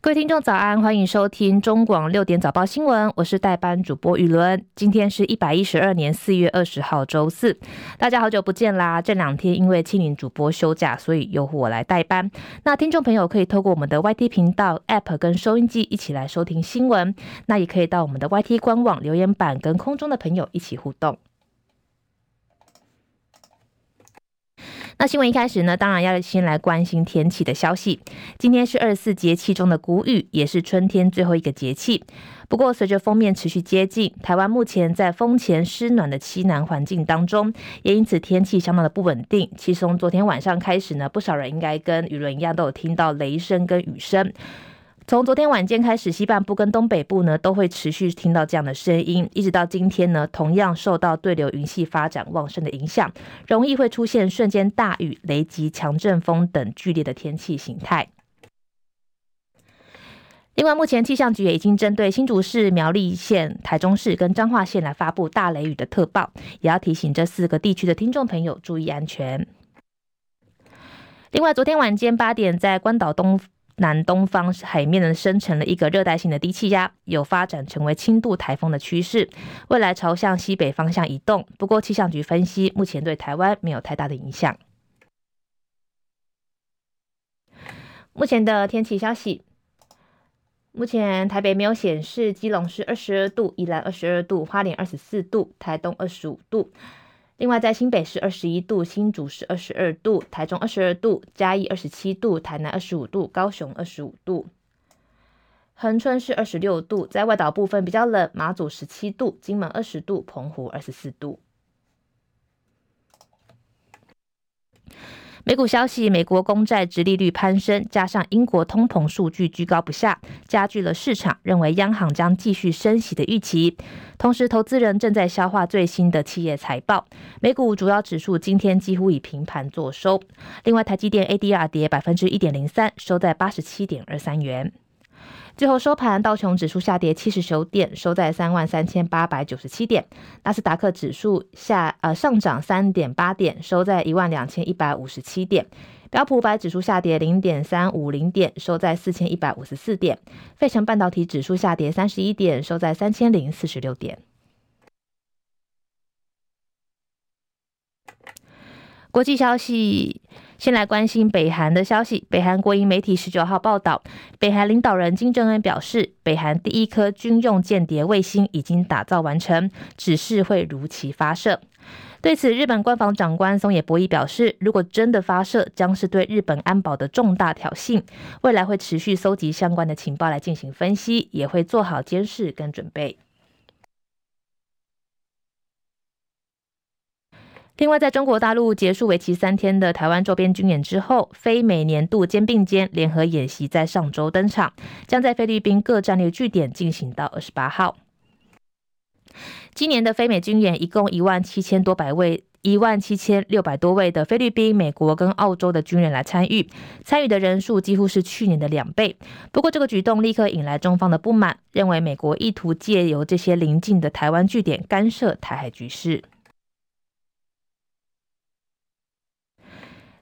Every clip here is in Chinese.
各位听众早安，欢迎收听中广六点早报新闻，我是代班主播雨伦。今天是一百一十二年四月二十号周四，大家好久不见啦！这两天因为青年主播休假，所以由我来代班。那听众朋友可以透过我们的 YT 频道 App 跟收音机一起来收听新闻，那也可以到我们的 YT 官网留言板跟空中的朋友一起互动。那新闻一开始呢，当然要先来关心天气的消息。今天是二十四节气中的谷雨，也是春天最后一个节气。不过，随着锋面持续接近，台湾目前在风前湿暖的西南环境当中，也因此天气相当的不稳定。其实从昨天晚上开始呢，不少人应该跟雨伦一样，都有听到雷声跟雨声。从昨天晚间开始，西半部跟东北部呢都会持续听到这样的声音，一直到今天呢，同样受到对流云系发展旺盛的影响，容易会出现瞬间大雨、雷击、强阵风等剧烈的天气形态。另外，目前气象局也已经针对新竹市、苗栗县、台中市跟彰化县来发布大雷雨的特报，也要提醒这四个地区的听众朋友注意安全。另外，昨天晚间八点，在关岛东。南东方海面呢，生成了一个热带性的低气压，有发展成为轻度台风的趋势，未来朝向西北方向移动。不过气象局分析，目前对台湾没有太大的影响。目前的天气消息，目前台北没有显示，基隆是二十二度，宜兰二十二度，花莲二十四度，台东二十五度。另外，在新北市二十一度，新竹市二十二度，台中二十二度，嘉义二十七度，台南二十五度，高雄二十五度，恒春是二十六度，在外岛部分比较冷，马祖十七度，金门二十度，澎湖二十四度。美股消息，美国公债殖利率攀升，加上英国通膨数据居高不下，加剧了市场认为央行将继续升息的预期。同时，投资人正在消化最新的企业财报。美股主要指数今天几乎以平盘作收。另外，台积电 ADR 跌百分之一点零三，收在八十七点二三元。最后收盘，道琼指数下跌七十九点，收在三万三千八百九十七点；纳斯达克指数下呃上涨三点八点，收在一万两千一百五十七点；标普五百指数下跌零点三五零点，收在四千一百五十四点；费城半导体指数下跌三十一点，收在三千零四十六点。国际消息。先来关心北韩的消息。北韩国营媒体十九号报道，北韩领导人金正恩表示，北韩第一颗军用间谍卫星已经打造完成，指示会如期发射。对此，日本官房长官松野博一表示，如果真的发射，将是对日本安保的重大挑衅，未来会持续搜集相关的情报来进行分析，也会做好监视跟准备。另外，在中国大陆结束为期三天的台湾周边军演之后，非美年度肩并肩联合演习在上周登场，将在菲律宾各战略据点进行到二十八号。今年的非美军演一共一万七千多百位，一万七千六百多位的菲律宾、美国跟澳洲的军人来参与，参与的人数几乎是去年的两倍。不过，这个举动立刻引来中方的不满，认为美国意图借由这些邻近的台湾据点干涉台海局势。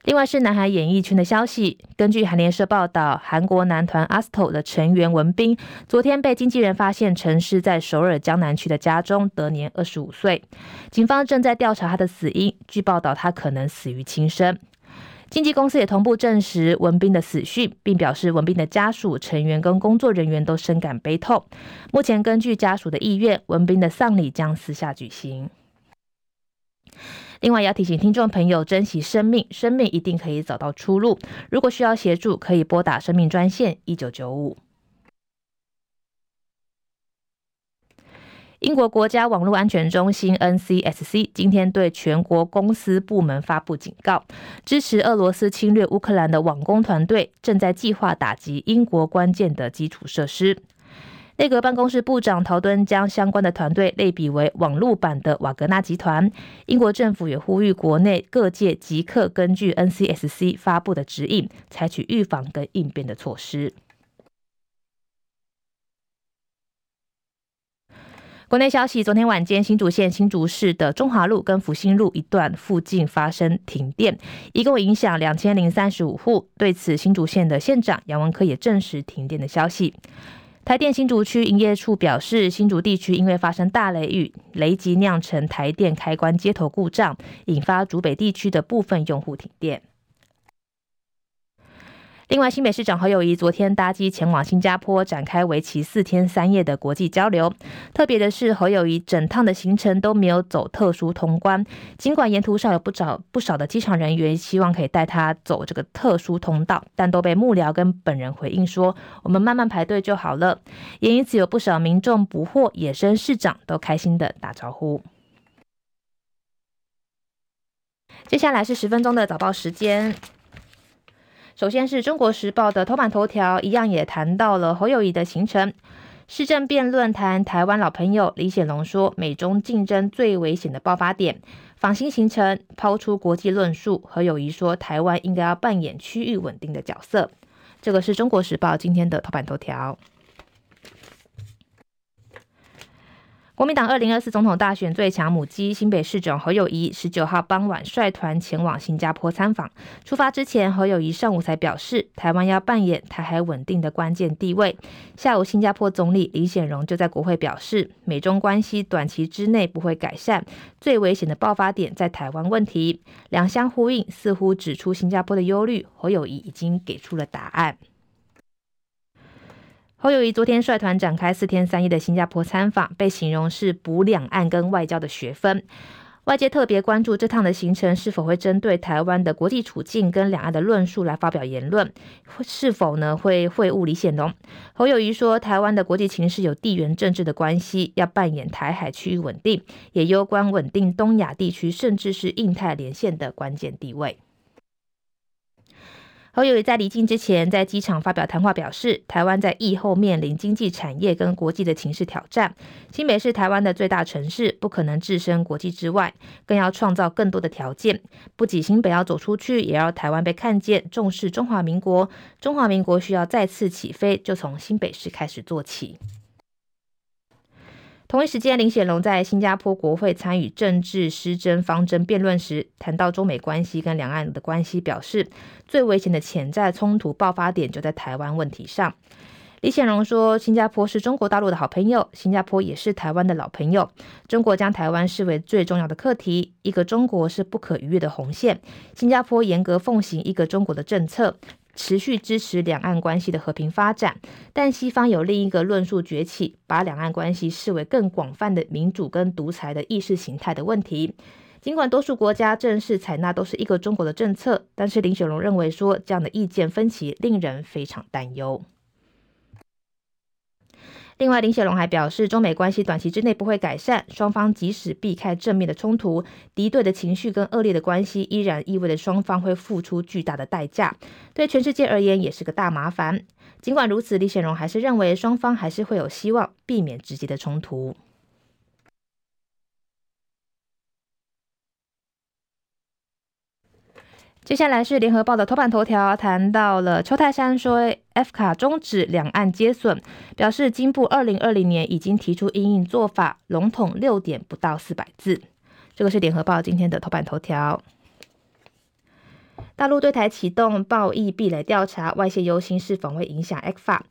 另外是南海演艺圈的消息，根据韩联社报道，韩国男团 ASTRO 的成员文彬昨天被经纪人发现陈尸在首尔江南区的家中，得年二十五岁。警方正在调查他的死因，据报道他可能死于轻生。经纪公司也同步证实文彬的死讯，并表示文彬的家属、成员跟工作人员都深感悲痛。目前根据家属的意愿，文彬的丧礼将私下举行。另外，要提醒听众朋友珍惜生命，生命一定可以找到出路。如果需要协助，可以拨打生命专线一九九五。英国国家网络安全中心 NCSC 今天对全国公司部门发布警告，支持俄罗斯侵略乌克兰的网攻团队正在计划打击英国关键的基础设施。内阁办公室部长陶敦将相关的团队类比为网络版的瓦格纳集团。英国政府也呼吁国内各界即刻根据 NCSC 发布的指引，采取预防跟应变的措施。国内消息，昨天晚间新竹县新竹市的中华路跟复兴路一段附近发生停电，一共影响两千零三十五户。对此，新竹县的县长杨文科也证实停电的消息。台电新竹区营业处表示，新竹地区因为发生大雷雨，雷击酿成台电开关接头故障，引发竹北地区的部分用户停电。另外，新北市长侯友宜昨天搭机前往新加坡，展开为期四天三夜的国际交流。特别的是，侯友宜整趟的行程都没有走特殊通关，尽管沿途上有不少不少的机场人员希望可以带他走这个特殊通道，但都被幕僚跟本人回应说：“我们慢慢排队就好了。”也因此有不少民众捕获野生市长都开心的打招呼。接下来是十分钟的早报时间。首先是中国时报的头版头条，一样也谈到了侯友谊的行程。市政辩论谈台湾老朋友李显龙说，美中竞争最危险的爆发点。访新行程抛出国际论述，侯友谊说，台湾应该要扮演区域稳定的角色。这个是中国时报今天的头版头条。国民党二零二四总统大选最强母鸡新北市长侯友谊十九号傍晚率团前往新加坡参访。出发之前，侯友谊上午才表示，台湾要扮演台海稳定的关键地位。下午，新加坡总理李显荣就在国会表示，美中关系短期之内不会改善，最危险的爆发点在台湾问题。两相呼应，似乎指出新加坡的忧虑，侯友谊已经给出了答案。侯友宜昨天率团展开四天三夜的新加坡参访，被形容是补两岸跟外交的学分。外界特别关注这趟的行程是否会针对台湾的国际处境跟两岸的论述来发表言论，是否呢会会晤李显龙？侯友宜说，台湾的国际情势有地缘政治的关系，要扮演台海区域稳定，也攸关稳定东亚地区甚至是印太连线的关键地位。侯友谊在离境之前，在机场发表谈话，表示台湾在疫后面临经济产业跟国际的情势挑战。新北是台湾的最大城市，不可能置身国际之外，更要创造更多的条件。不仅新北要走出去，也要台湾被看见，重视中华民国。中华民国需要再次起飞，就从新北市开始做起。同一时间，林显龙在新加坡国会参与政治施政方针辩论时，谈到中美关系跟两岸的关系，表示最危险的潜在冲突爆发点就在台湾问题上。李显龙说，新加坡是中国大陆的好朋友，新加坡也是台湾的老朋友。中国将台湾视为最重要的课题，一个中国是不可逾越的红线。新加坡严格奉行一个中国的政策。持续支持两岸关系的和平发展，但西方有另一个论述崛起，把两岸关系视为更广泛的民主跟独裁的意识形态的问题。尽管多数国家正式采纳都是一个中国的政策，但是林雪龙认为说，这样的意见分歧令人非常担忧。另外，林显龙还表示，中美关系短期之内不会改善，双方即使避开正面的冲突，敌对的情绪跟恶劣的关系，依然意味着双方会付出巨大的代价，对全世界而言也是个大麻烦。尽管如此，李显龙还是认为双方还是会有希望避免直接的冲突。接下来是联合报的头版头条，谈到了邱泰山说，F 卡终止两岸接损，表示经部二零二零年已经提出因应做法，笼统六点不到四百字。这个是联合报今天的头版头条。大陆对台启动贸易壁垒调查，外泄忧心是否会影响 F 卡。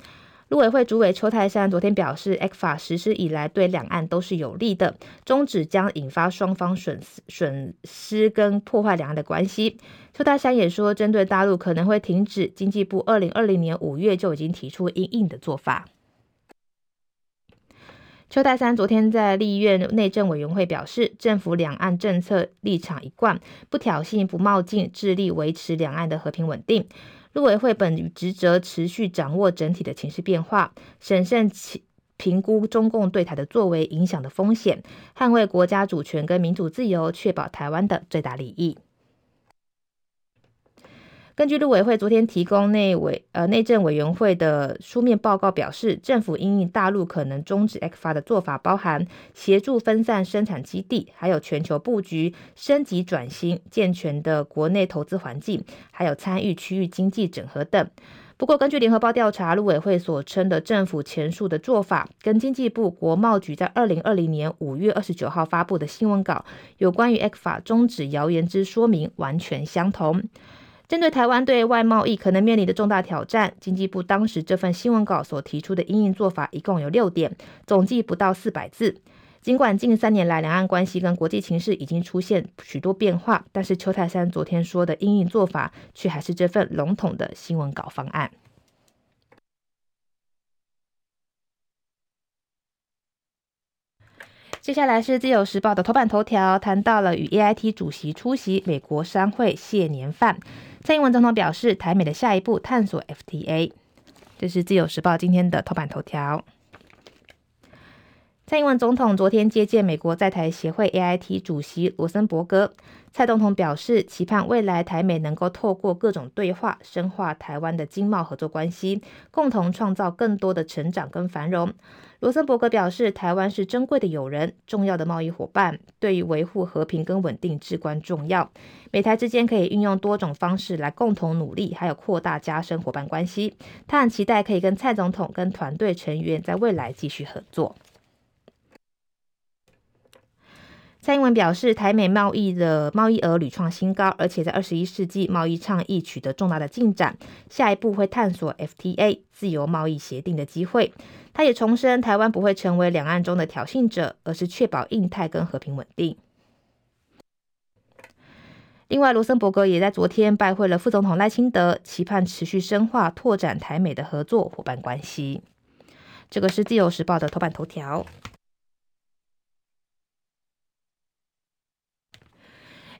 陆委会主委邱泰山昨天表示，ECFA 实施以来对两岸都是有利的，终止将引发双方损损失跟破坏两岸的关系。邱泰山也说，针对大陆可能会停止，经济部二零二零年五月就已经提出应应的做法。邱泰山昨天在立院内政委员会表示，政府两岸政策立场一贯，不挑衅、不冒进，致力维持两岸的和平稳定。陆委会本职责持续掌握整体的情势变化，审慎评估中共对台的作为影响的风险，捍卫国家主权跟民主自由，确保台湾的最大利益。根据陆委会昨天提供内委呃内政委员会的书面报告表示，政府因应大陆可能终止 ECFA 的做法，包含协助分散生产基地，还有全球布局、升级转型、健全的国内投资环境，还有参与区域经济整合等。不过，根据联合报调查，陆委会所称的政府前述的做法，跟经济部国贸局在二零二零年五月二十九号发布的新闻稿有关于 ECFA 终止谣言之说明完全相同。针对台湾对外贸易可能面临的重大挑战，经济部当时这份新闻稿所提出的因应做法一共有六点，总计不到四百字。尽管近三年来两岸关系跟国际情势已经出现许多变化，但是邱太山昨天说的因应做法却还是这份笼统的新闻稿方案。接下来是自由时报的头版头条，谈到了与 AIT 主席出席美国商会谢年饭，蔡英文总统表示台美的下一步探索 FTA。这是自由时报今天的头版头条。蔡英文总统昨天接见美国在台协会 AIT 主席罗森伯格。蔡总统表示，期盼未来台美能够透过各种对话，深化台湾的经贸合作关系，共同创造更多的成长跟繁荣。罗森伯格表示，台湾是珍贵的友人，重要的贸易伙伴，对于维护和平跟稳定至关重要。美台之间可以运用多种方式来共同努力，还有扩大加深伙伴关系。他很期待可以跟蔡总统跟团队成员在未来继续合作。蔡英文表示，台美贸易的贸易额屡创新高，而且在二十一世纪贸易倡议取得重大的进展。下一步会探索 FTA 自由贸易协定的机会。他也重申，台湾不会成为两岸中的挑衅者，而是确保印太跟和平稳定。另外，罗森伯格也在昨天拜会了副总统赖清德，期盼持续深化拓展台美的合作伙伴关系。这个是自由时报的头版头条。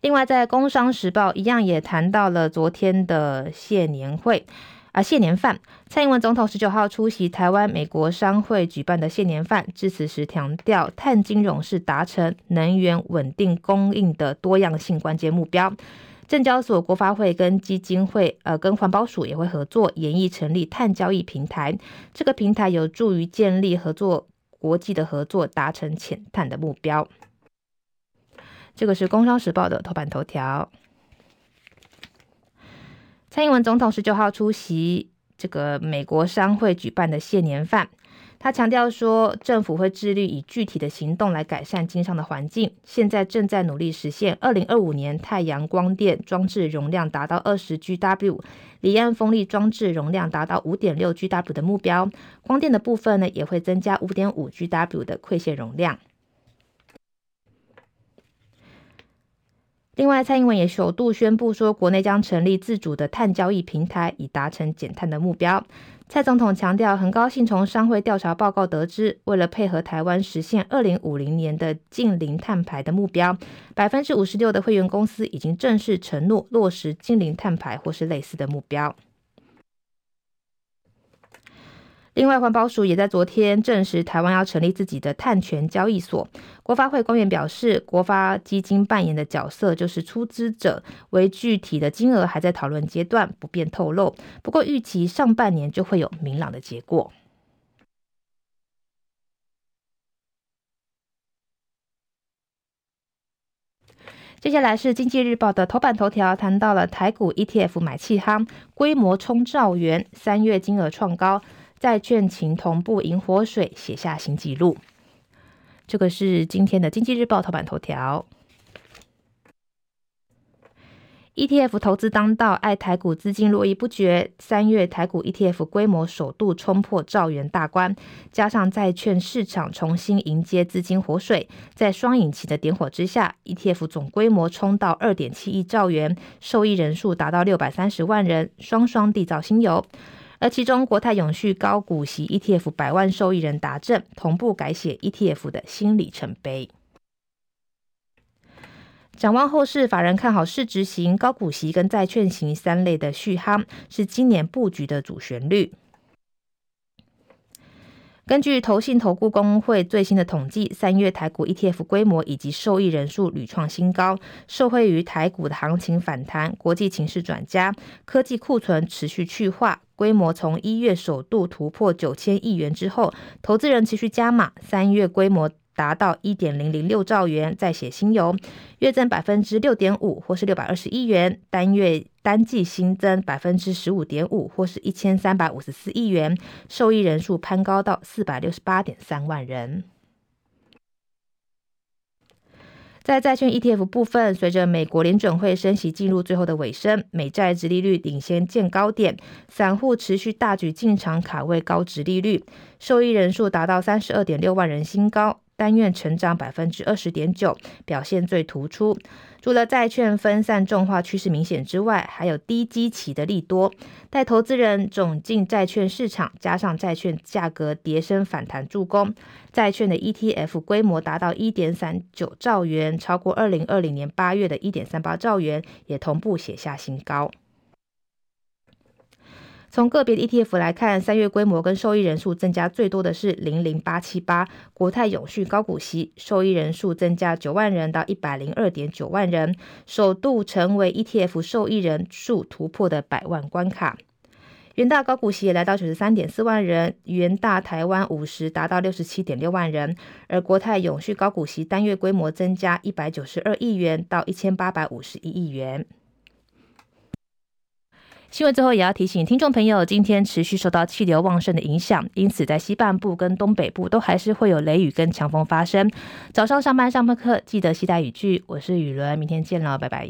另外，在《工商时报》一样也谈到了昨天的谢年会啊，谢年饭。蔡英文总统十九号出席台湾美国商会举办的谢年饭，致辞时强调，碳金融是达成能源稳定供应的多样性关键目标。证交所、国发会跟基金会呃，跟环保署也会合作研议成立碳交易平台，这个平台有助于建立合作国际的合作，达成减碳的目标。这个是《工商时报》的头版头条。蔡英文总统十九号出席这个美国商会举办的谢年饭，他强调说，政府会致力以具体的行动来改善经商的环境。现在正在努力实现二零二五年太阳光电装置容量达到二十 GW，离岸风力装置容量达到五点六 GW 的目标。光电的部分呢，也会增加五点五 GW 的馈线容量。另外，蔡英文也首度宣布说，国内将成立自主的碳交易平台，以达成减碳的目标。蔡总统强调，很高兴从商会调查报告得知，为了配合台湾实现二零五零年的净零碳排的目标，百分之五十六的会员公司已经正式承诺落实净零碳排或是类似的目标。另外，环保署也在昨天证实，台湾要成立自己的碳权交易所。国发会官员表示，国发基金扮演的角色就是出资者，为具体的金额还在讨论阶段，不便透露。不过，预期上半年就会有明朗的结果。接下来是经济日报的头版头条，谈到了台股 ETF 买气夯，规模冲兆元，三月金额创高。债券情同步引火水，写下新纪录。这个是今天的《经济日报》头版头条。ETF 投资当道，爱台股资金络绎不绝。三月台股 ETF 规模首度冲破兆元大关，加上债券市场重新迎接资金活水，在双引擎的点火之下，ETF 总规模冲到二点七亿兆元，受益人数达到六百三十万人，双双缔造新猷。而其中，国泰永续高股息 ETF 百万受益人达阵，同步改写 ETF 的新里程碑。展望后市，法人看好市值型、高股息跟债券型三类的续航，是今年布局的主旋律。根据投信投顾公会最新的统计，三月台股 ETF 规模以及受益人数屡创新高，受惠于台股的行情反弹、国际情势转佳、科技库存持续去化，规模从一月首度突破九千亿元之后，投资人持续加码，三月规模达到一点零零六兆元，再写新油，月增百分之六点五，或是六百二十亿元，单月单季新增百分之十五点五，或是一千三百五十四亿元，受益人数攀高到四百六十八点三万人。在债券 ETF 部分，随着美国联准会升息进入最后的尾声，美债殖利率领先见高点，散户持续大举进场卡位高殖利率，受益人数达到三十二点六万人新高。单月成长百分之二十点九，表现最突出。除了债券分散重化趋势明显之外，还有低基期的利多，带投资人涌进债券市场，加上债券价格跌升反弹助攻，债券的 ETF 规模达到一点三九兆元，超过二零二零年八月的一点三八兆元，也同步写下新高。从个别的 ETF 来看，三月规模跟受益人数增加最多的是零零八七八国泰永续高股息，受益人数增加九万人到一百零二点九万人，首度成为 ETF 受益人数突破的百万关卡。元大高股息也来到九十三点四万人，元大台湾五十达到六十七点六万人，而国泰永续高股息单月规模增加一百九十二亿元到一千八百五十一亿元。新闻最后也要提醒听众朋友，今天持续受到气流旺盛的影响，因此在西半部跟东北部都还是会有雷雨跟强风发生。早上上班上课记得携带雨具。我是雨伦，明天见了，拜拜。